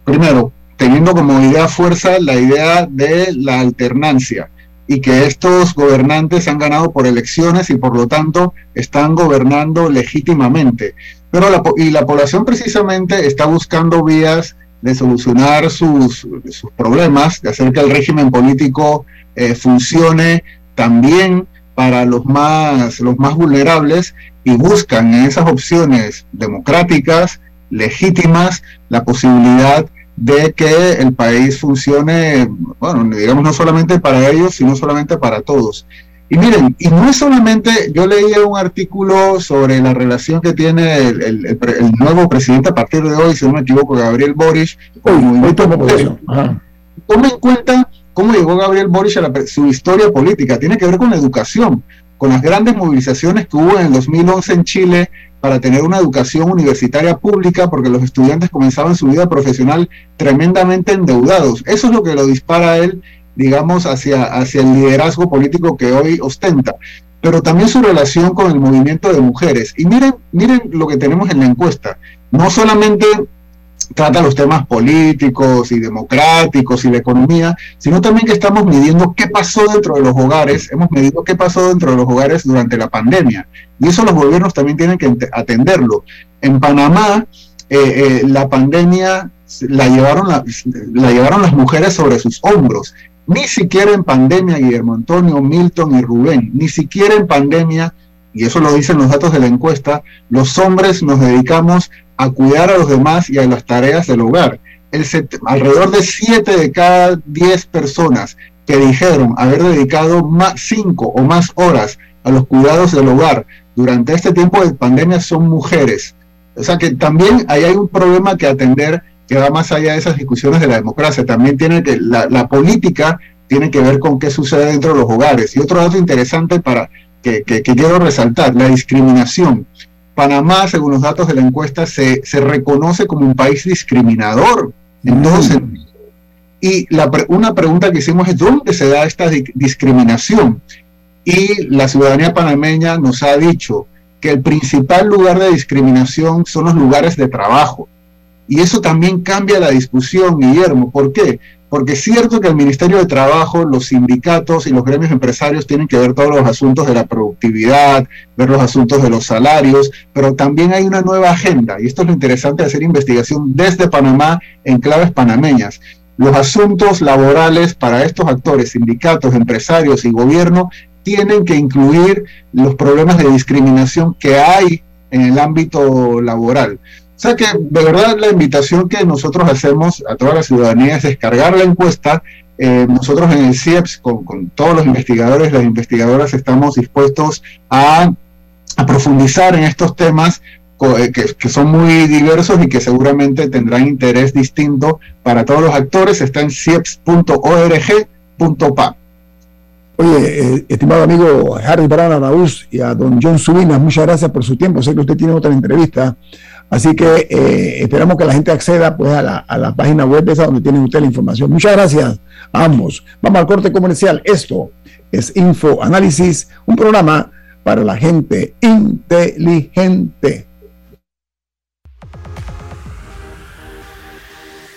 primero teniendo como idea fuerza la idea de la alternancia y que estos gobernantes han ganado por elecciones y por lo tanto están gobernando legítimamente. Pero la, y la población precisamente está buscando vías de solucionar sus, sus problemas, de hacer que el régimen político eh, funcione también para los más, los más vulnerables y buscan en esas opciones democráticas, legítimas, la posibilidad de que el país funcione, bueno, digamos no solamente para ellos, sino solamente para todos. Y miren, y no es solamente, yo leí un artículo sobre la relación que tiene el, nuevo presidente a partir de hoy, si no me equivoco, Gabriel Boric, con el Toma en cuenta cómo llegó Gabriel Boric a su historia política, tiene que ver con la educación, con las grandes movilizaciones que hubo en el 2011 en Chile para tener una educación universitaria pública, porque los estudiantes comenzaban su vida profesional tremendamente endeudados. Eso es lo que lo dispara a él, digamos, hacia, hacia el liderazgo político que hoy ostenta. Pero también su relación con el movimiento de mujeres. Y miren, miren lo que tenemos en la encuesta. No solamente trata los temas políticos y democráticos y de economía, sino también que estamos midiendo qué pasó dentro de los hogares, hemos medido qué pasó dentro de los hogares durante la pandemia. Y eso los gobiernos también tienen que atenderlo. En Panamá, eh, eh, la pandemia la llevaron, la, la llevaron las mujeres sobre sus hombros. Ni siquiera en pandemia, Guillermo Antonio, Milton y Rubén, ni siquiera en pandemia y eso lo dicen los datos de la encuesta, los hombres nos dedicamos a cuidar a los demás y a las tareas del hogar. Alrededor de 7 de cada 10 personas que dijeron haber dedicado más 5 o más horas a los cuidados del hogar durante este tiempo de pandemia son mujeres. O sea que también ahí hay un problema que atender que va más allá de esas discusiones de la democracia. También tiene que la, política tiene que ver con qué sucede dentro de los hogares. Y otro dato interesante para que quiero resaltar, la discriminación. Panamá, según los datos de la encuesta, se, reconoce como un país discriminador en. Y la, una pregunta que hicimos es, ¿dónde se da esta discriminación? Y la ciudadanía panameña nos ha dicho que el principal lugar de discriminación son los lugares de trabajo. Y eso también cambia la discusión, Guillermo. ¿Por qué? Porque es cierto que el Ministerio de Trabajo, los sindicatos y los gremios empresarios tienen que ver todos los asuntos de la productividad, ver los asuntos de los salarios, pero también hay una nueva agenda, y esto es lo interesante de hacer investigación desde Panamá en claves panameñas. Los asuntos laborales para estos actores, sindicatos, empresarios y gobierno, tienen que incluir los problemas de discriminación que hay en el ámbito laboral. O sea que de verdad la invitación que nosotros hacemos a toda la ciudadanía es descargar la encuesta. Eh, nosotros en el CIEPS, con, todos los investigadores, las investigadoras, estamos dispuestos a, profundizar en estos temas eh, que, que, son muy diversos y que seguramente tendrán interés distinto para todos los actores. Está en cieps.org.pa. Oye, eh, estimado amigo Harry Barana Raúl y a don John Subinas, muchas gracias por su tiempo. Sé que usted tiene otra entrevista. Así que eh, esperamos que la gente acceda pues, a, la, página web esa donde tienen usted la información. Muchas gracias a ambos. Vamos al corte comercial. Esto es Info Análisis, un programa para la gente inteligente.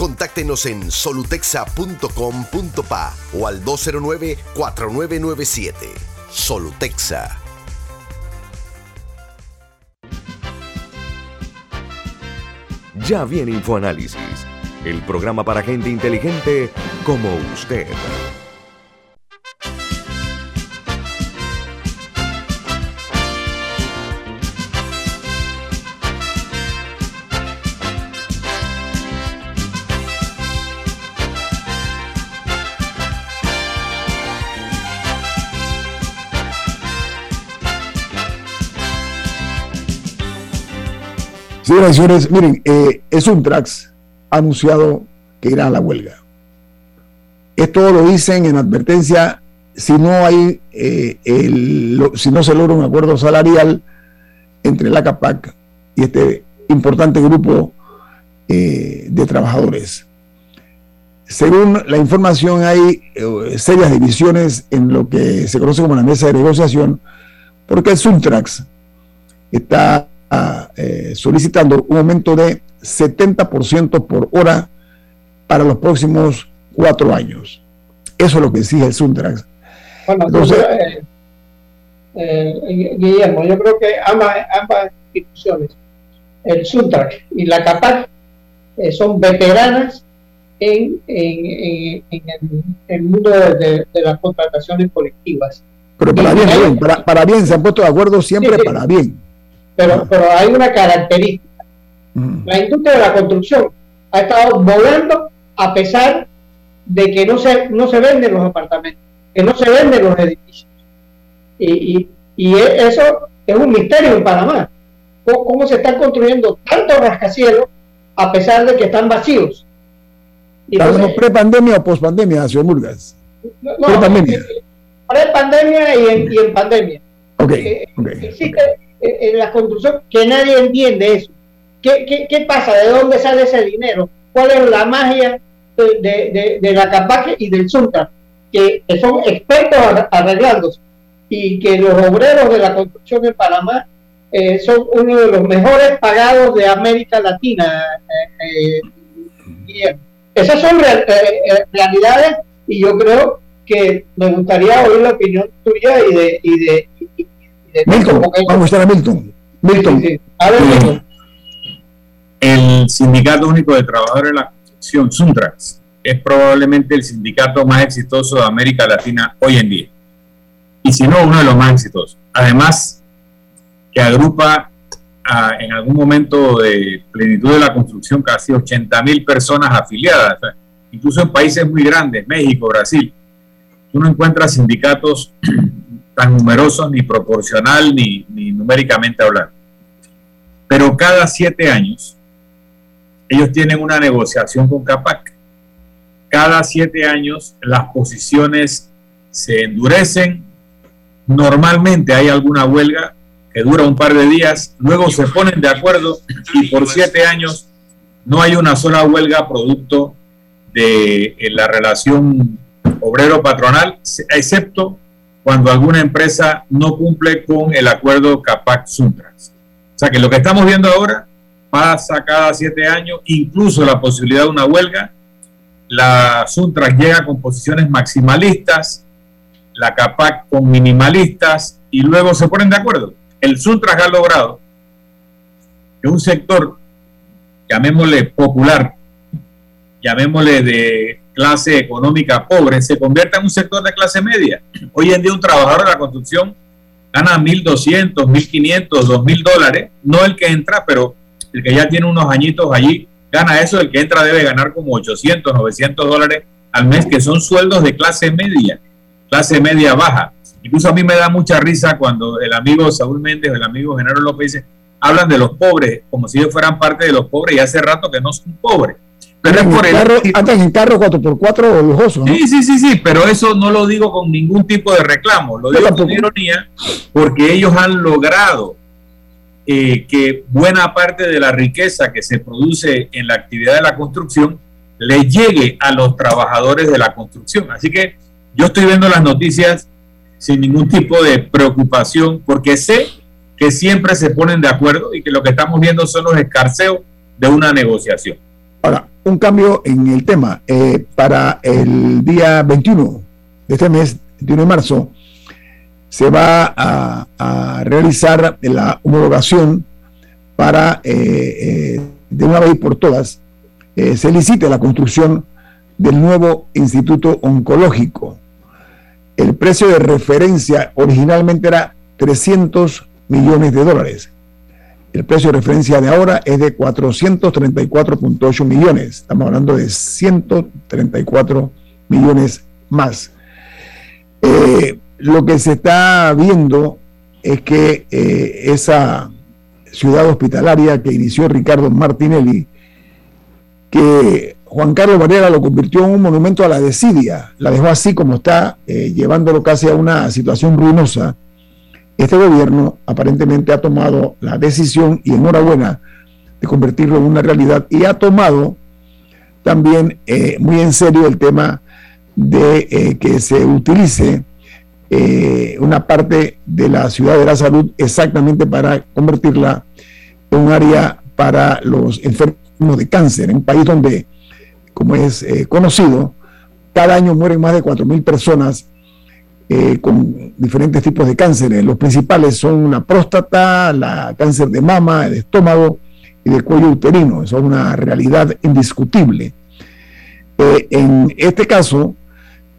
Contáctenos en solutexa.com.pa o al 209-4997. Solutexa. Ya viene InfoAnálisis, el programa para gente inteligente como usted. Señores, miren, eh, es un Trax ha anunciado que irá a la huelga. Esto lo dicen en advertencia si no hay, eh, si no se logra un acuerdo salarial entre la CAPAC y este importante grupo eh, de trabajadores. Según la información, hay eh, serias divisiones en lo que se conoce como la mesa de negociación, porque el Suntrax está eh, solicitando un aumento de 70% por hora para los próximos cuatro años. Eso es lo que exige el Suntrax. Bueno, Entonces- eh, eh, Guillermo, yo creo que ambas, ambas instituciones, el Suntrax y la CAPAC, eh, son veteranas en, en, en- en el, mundo de, de- de las contrataciones colectivas. Pero para bien, para, para bien, se han puesto de acuerdo siempre Sí, sí. para bien. Pero, pero hay una característica. La industria de la construcción ha estado volando a pesar de que no se, no se venden los apartamentos, que no se venden los edificios. Y, y, y e- eso es un misterio en Panamá. ¿Cómo, cómo se están construyendo tantos rascacielos a pesar de que están vacíos? ¿Estamos pre-pandemia o post-pandemia, señor Murgas? no, pre-pandemia. eh, pre-pandemia y en, y en pandemia. Ok, Eh, ok. existe eh, en la construcción que nadie entiende eso. ¿Qué, qué, qué pasa? ¿De dónde sale ese dinero? ¿Cuál es la magia de, de, de- la CAPAC y del Suntra? Que, son expertos ar- arreglándose y que los obreros de la construcción en Panamá eh, son uno de los mejores pagados de América Latina. eh, eh. Esas son real- eh, eh, realidades y yo creo que me gustaría oír la opinión tuya y de, y de, de Milton, vamos a estar a Milton. Milton. A ver, Milton. El Sindicato Único de Trabajadores de la Construcción, Suntrax, es probablemente el sindicato más exitoso de América Latina hoy en día. Y si no, uno de los más exitosos. Además, que agrupa a- en algún momento de plenitud de la construcción casi 80 mil personas afiliadas. O sea, incluso en países muy grandes, México, Brasil, tú no encuentras sindicatos tan numerosos, ni proporcional, ni, ni numéricamente hablando. Pero cada siete años, ellos tienen una negociación con CAPAC. Cada siete años las posiciones se endurecen. Normalmente hay alguna huelga que dura un par de días, luego se ponen de acuerdo y por siete años no hay una sola huelga producto de la relación obrero-patronal, excepto cuando alguna empresa no cumple con el acuerdo CAPAC-Suntrax. O sea que lo que estamos viendo ahora pasa cada siete años, incluso la posibilidad de una huelga. La Suntrax llega con posiciones maximalistas, la CAPAC con minimalistas y luego se ponen de acuerdo. El Suntrax ha logrado que un sector, llamémosle popular, llamémosle de clase económica pobre, se convierta en un sector de clase media. Hoy en día un trabajador de la construcción gana 1.200, 1.500, 2.000 dólares, no el que entra, pero el que ya tiene unos añitos allí gana eso, el que entra debe ganar como 800, 900 dólares al mes, que son sueldos de clase media, clase media baja. Incluso a mí me da mucha risa cuando el amigo Saúl Méndez o el amigo Genaro López dice, hablan de los pobres como si ellos fueran parte de los pobres y hace rato que no son pobres. Pero es por el... carro, andan en carro 4x4 lujoso. ¿no? Sí, sí, sí, sí, pero eso no lo digo con ningún tipo de reclamo, lo digo con ironía porque ellos han logrado eh, que buena parte de la riqueza que se produce en la actividad de la construcción le llegue a los trabajadores de la construcción. Así que yo estoy viendo las noticias sin ningún tipo de preocupación porque sé que siempre se ponen de acuerdo y que lo que estamos viendo son los escarceos de una negociación. Ahora, un cambio en el tema. Eh, para el día 21 de este mes, 21 de marzo, se va a, realizar la homologación para, eh, eh, de una vez por todas, se licite la construcción del nuevo Instituto Oncológico. El precio de referencia originalmente era 300 millones de dólares. El precio de referencia de ahora es de 434.8 millones. Estamos hablando de 134 millones más. Eh, lo que se está viendo es que eh, esa ciudad hospitalaria que inició Ricardo Martinelli, que Juan Carlos Varela lo convirtió en un monumento a la desidia, la dejó así como está, eh, llevándolo casi a una situación ruinosa este gobierno aparentemente ha tomado la decisión, y enhorabuena, de convertirlo en una realidad y ha tomado también eh, muy en serio el tema de eh, que se utilice eh, una parte de la ciudad de la salud exactamente para convertirla en un área para los enfermos de cáncer, en un país donde, como es conocido, cada año mueren más de 4.000 personas eh, con diferentes tipos de cánceres. Los principales son la próstata, la cáncer de mama, el estómago y de cuello uterino. Eso es una realidad indiscutible. Eh, en este caso,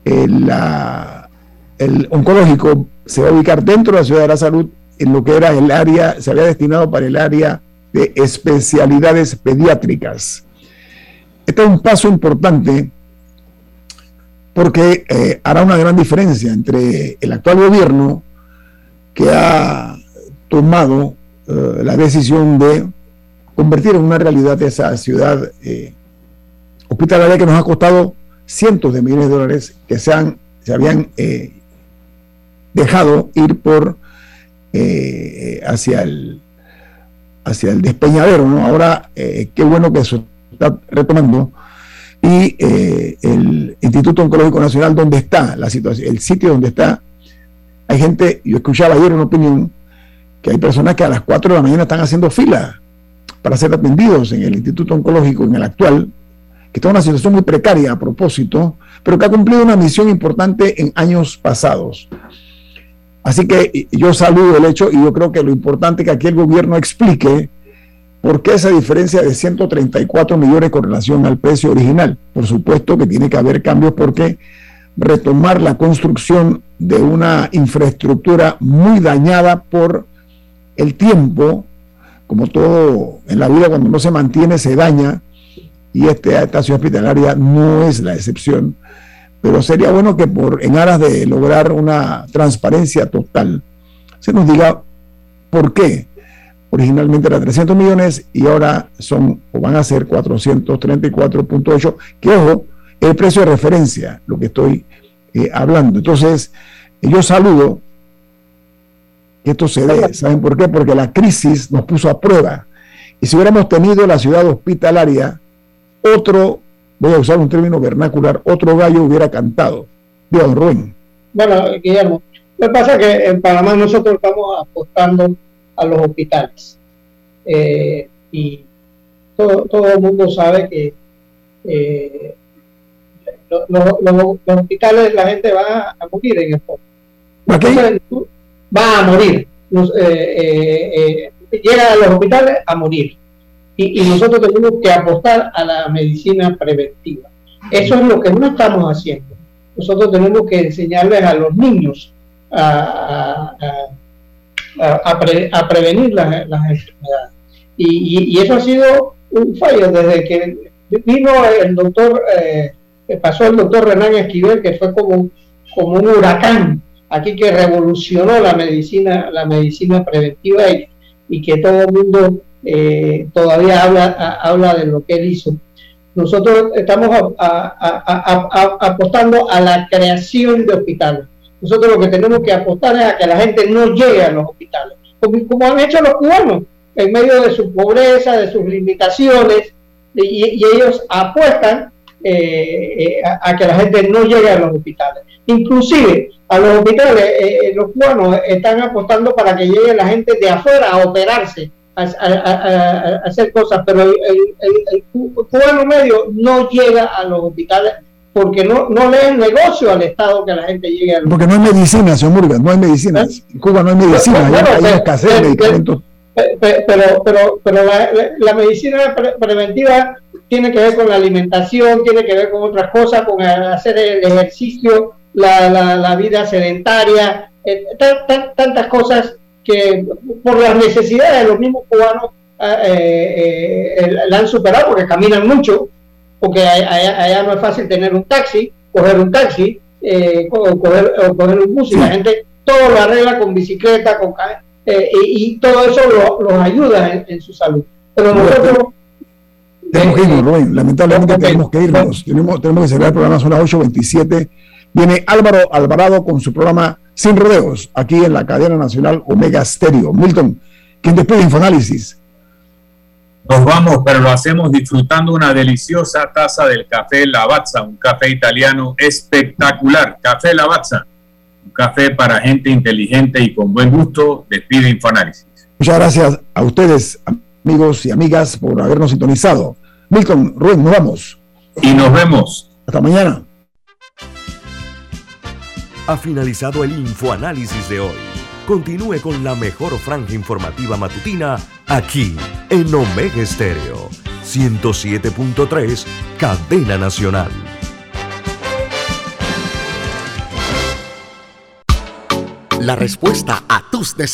eh, el oncológico se va a ubicar dentro de la ciudad de la salud en lo que era el área, se había destinado para el área de especialidades pediátricas. Este es un paso importante porque eh, hará una gran diferencia entre el actual gobierno que ha tomado eh, la decisión de convertir en una realidad esa ciudad eh, hospitalaria que nos ha costado cientos de millones de dólares que se, han, se habían dejado ir por hacia el hacia el despeñadero. Ahora, qué bueno que eso está retomando y eh, el Instituto Oncológico Nacional, donde está la situación, el sitio donde está. Hay gente, yo escuchaba ayer una opinión, que hay personas que a las 4 de la mañana están haciendo fila para ser atendidos en el Instituto Oncológico, en el actual, que está en una situación muy precaria a propósito, pero que ha cumplido una misión importante en años pasados. Así que yo saludo el hecho y yo creo que lo importante es que aquí el gobierno explique ¿Por qué esa diferencia de 134 millones con relación al precio original? Por supuesto que tiene que haber cambios porque retomar la construcción de una infraestructura muy dañada por el tiempo, como todo en la vida cuando no se mantiene se daña, y esta ciudad hospitalaria no es la excepción, pero sería bueno que por en aras de lograr una transparencia total, se nos diga por qué originalmente era 300 millones y ahora son o van a ser 434.8, que ojo, el precio de referencia, lo que estoy eh, hablando. Entonces, yo saludo que esto se dé. ¿Saben por qué? Porque la crisis nos puso a prueba. Y si hubiéramos tenido la ciudad hospitalaria, otro, voy a usar un término vernacular, otro gallo hubiera cantado. Bien, Rubén. Bueno, Guillermo, lo que pasa es que en Panamá nosotros estamos apostando a los hospitales. Eh, y todo, todo, el mundo sabe que eh, los hospitales la gente va a morir en el fondo. va a morir. Eh, llega a los hospitales a morir. Y, y, nosotros tenemos que apostar a la medicina preventiva. Eso es lo que no estamos haciendo. Nosotros tenemos que enseñarles a los niños a, a, prevenir las, enfermedades. Y, eso ha sido un fallo desde que vino el doctor, eh, pasó el doctor Renan Esquivel, que fue como, como un huracán aquí que revolucionó la medicina, la medicina preventiva y, que todo el mundo eh, todavía habla, habla de lo que él hizo. nosotros estamos apostando a la creación de hospitales. Nosotros lo que tenemos que apostar es a que la gente no llegue a los hospitales, como, han hecho los cubanos, en medio de su pobreza, de sus limitaciones, y, ellos apuestan eh, eh, a, que la gente no llegue a los hospitales. Inclusive a los hospitales, eh, los cubanos están apostando para que llegue la gente de afuera a operarse a, hacer cosas, pero el, el, cubano medio no llega a los hospitales porque no, no le es negocio al Estado que la gente llegue a Porque no hay medicina, señor Murgas, no hay medicina. En Cuba no hay medicina, hay, escasez de medicamentos. Pero, pero, pero la, medicina preventiva tiene que ver con la alimentación, tiene que ver con otras cosas, con hacer el ejercicio, la, la, vida sedentaria, eh, tantas cosas que por las necesidades de los mismos cubanos eh, eh, la han superado porque caminan mucho, porque allá, no es fácil tener un taxi, coger un taxi eh, o, coger, un bus y la gente todo lo arregla con bicicleta, con y, todo eso los ayuda en, su salud. Pero nosotros... Tenemos que irnos, Lamentablemente tenemos que irnos. Tenemos, tenemos que cerrar el programa, son las 8.27. Viene Álvaro Alvarado con su programa Sin Rodeos, aquí en la cadena nacional Omega Stereo. Milton, ¿quién despide Infoanálisis? Nos vamos, pero lo hacemos disfrutando una deliciosa taza del café Lavazza, un café italiano espectacular. Café Lavazza, un café para gente inteligente y con buen gusto. Despide Infoanálisis. Muchas gracias a ustedes, amigos y amigas, por habernos sintonizado. Milton, Rubén, nos vamos. Y nos vemos. Hasta mañana ha finalizado el infoanálisis de hoy. Continúe con la mejor franja informativa matutina aquí en Omega Estéreo 107.3, Cadena Nacional. La respuesta a tus necesidades